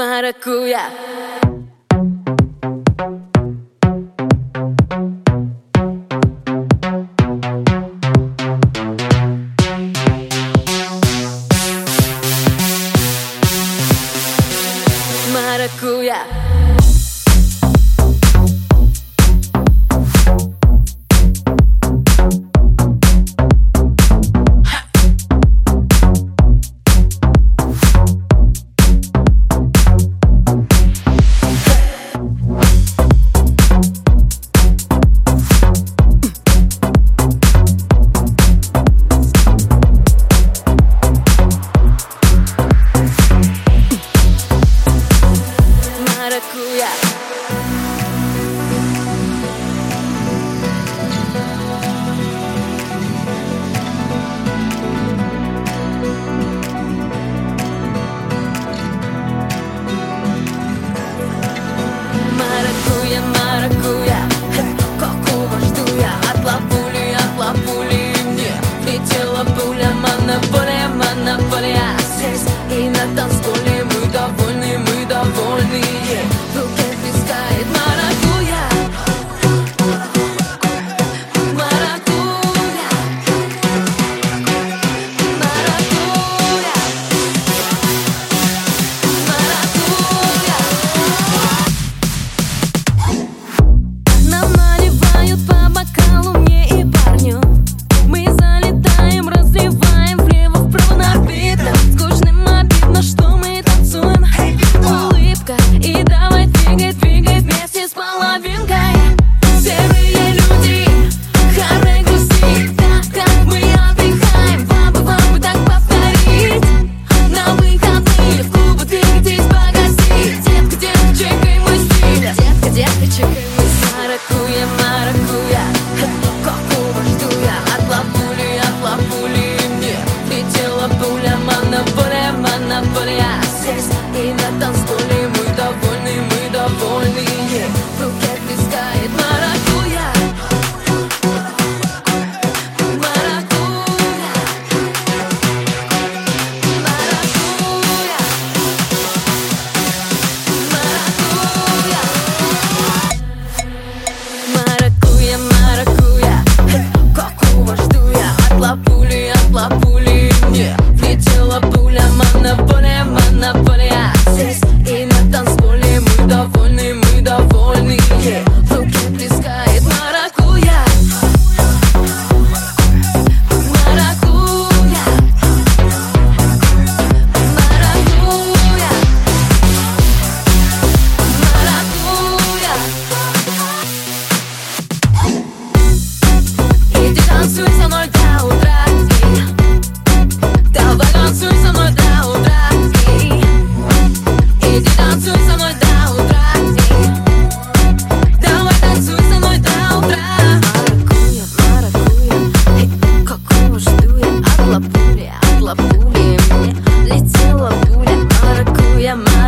maracuya. Maracuya. я Маракуя, маракуя, коку жду я От лапули, мне Летела пуля, монополия, монополия Здесь и на танцполе y me tan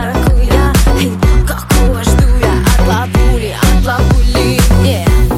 дорогуя Какого жду я от бабули, от бабули, yeah.